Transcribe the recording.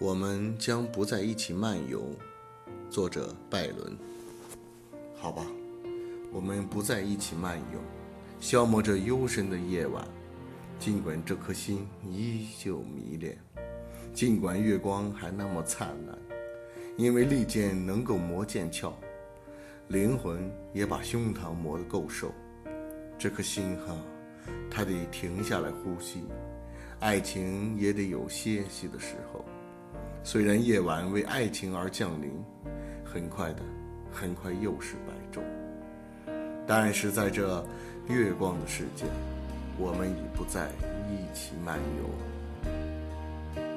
我们将不再一起漫游。作者拜伦。好吧，我们不再一起漫游，消磨着幽深的夜晚。尽管这颗心依旧迷恋，尽管月光还那么灿烂，因为利剑能够磨剑鞘，灵魂也把胸膛磨得够瘦。这颗心哈，它得停下来呼吸，爱情也得有歇息的时候。虽然夜晚为爱情而降临，很快的，很快又是白昼。但是在这月光的世界，我们已不再一起漫游。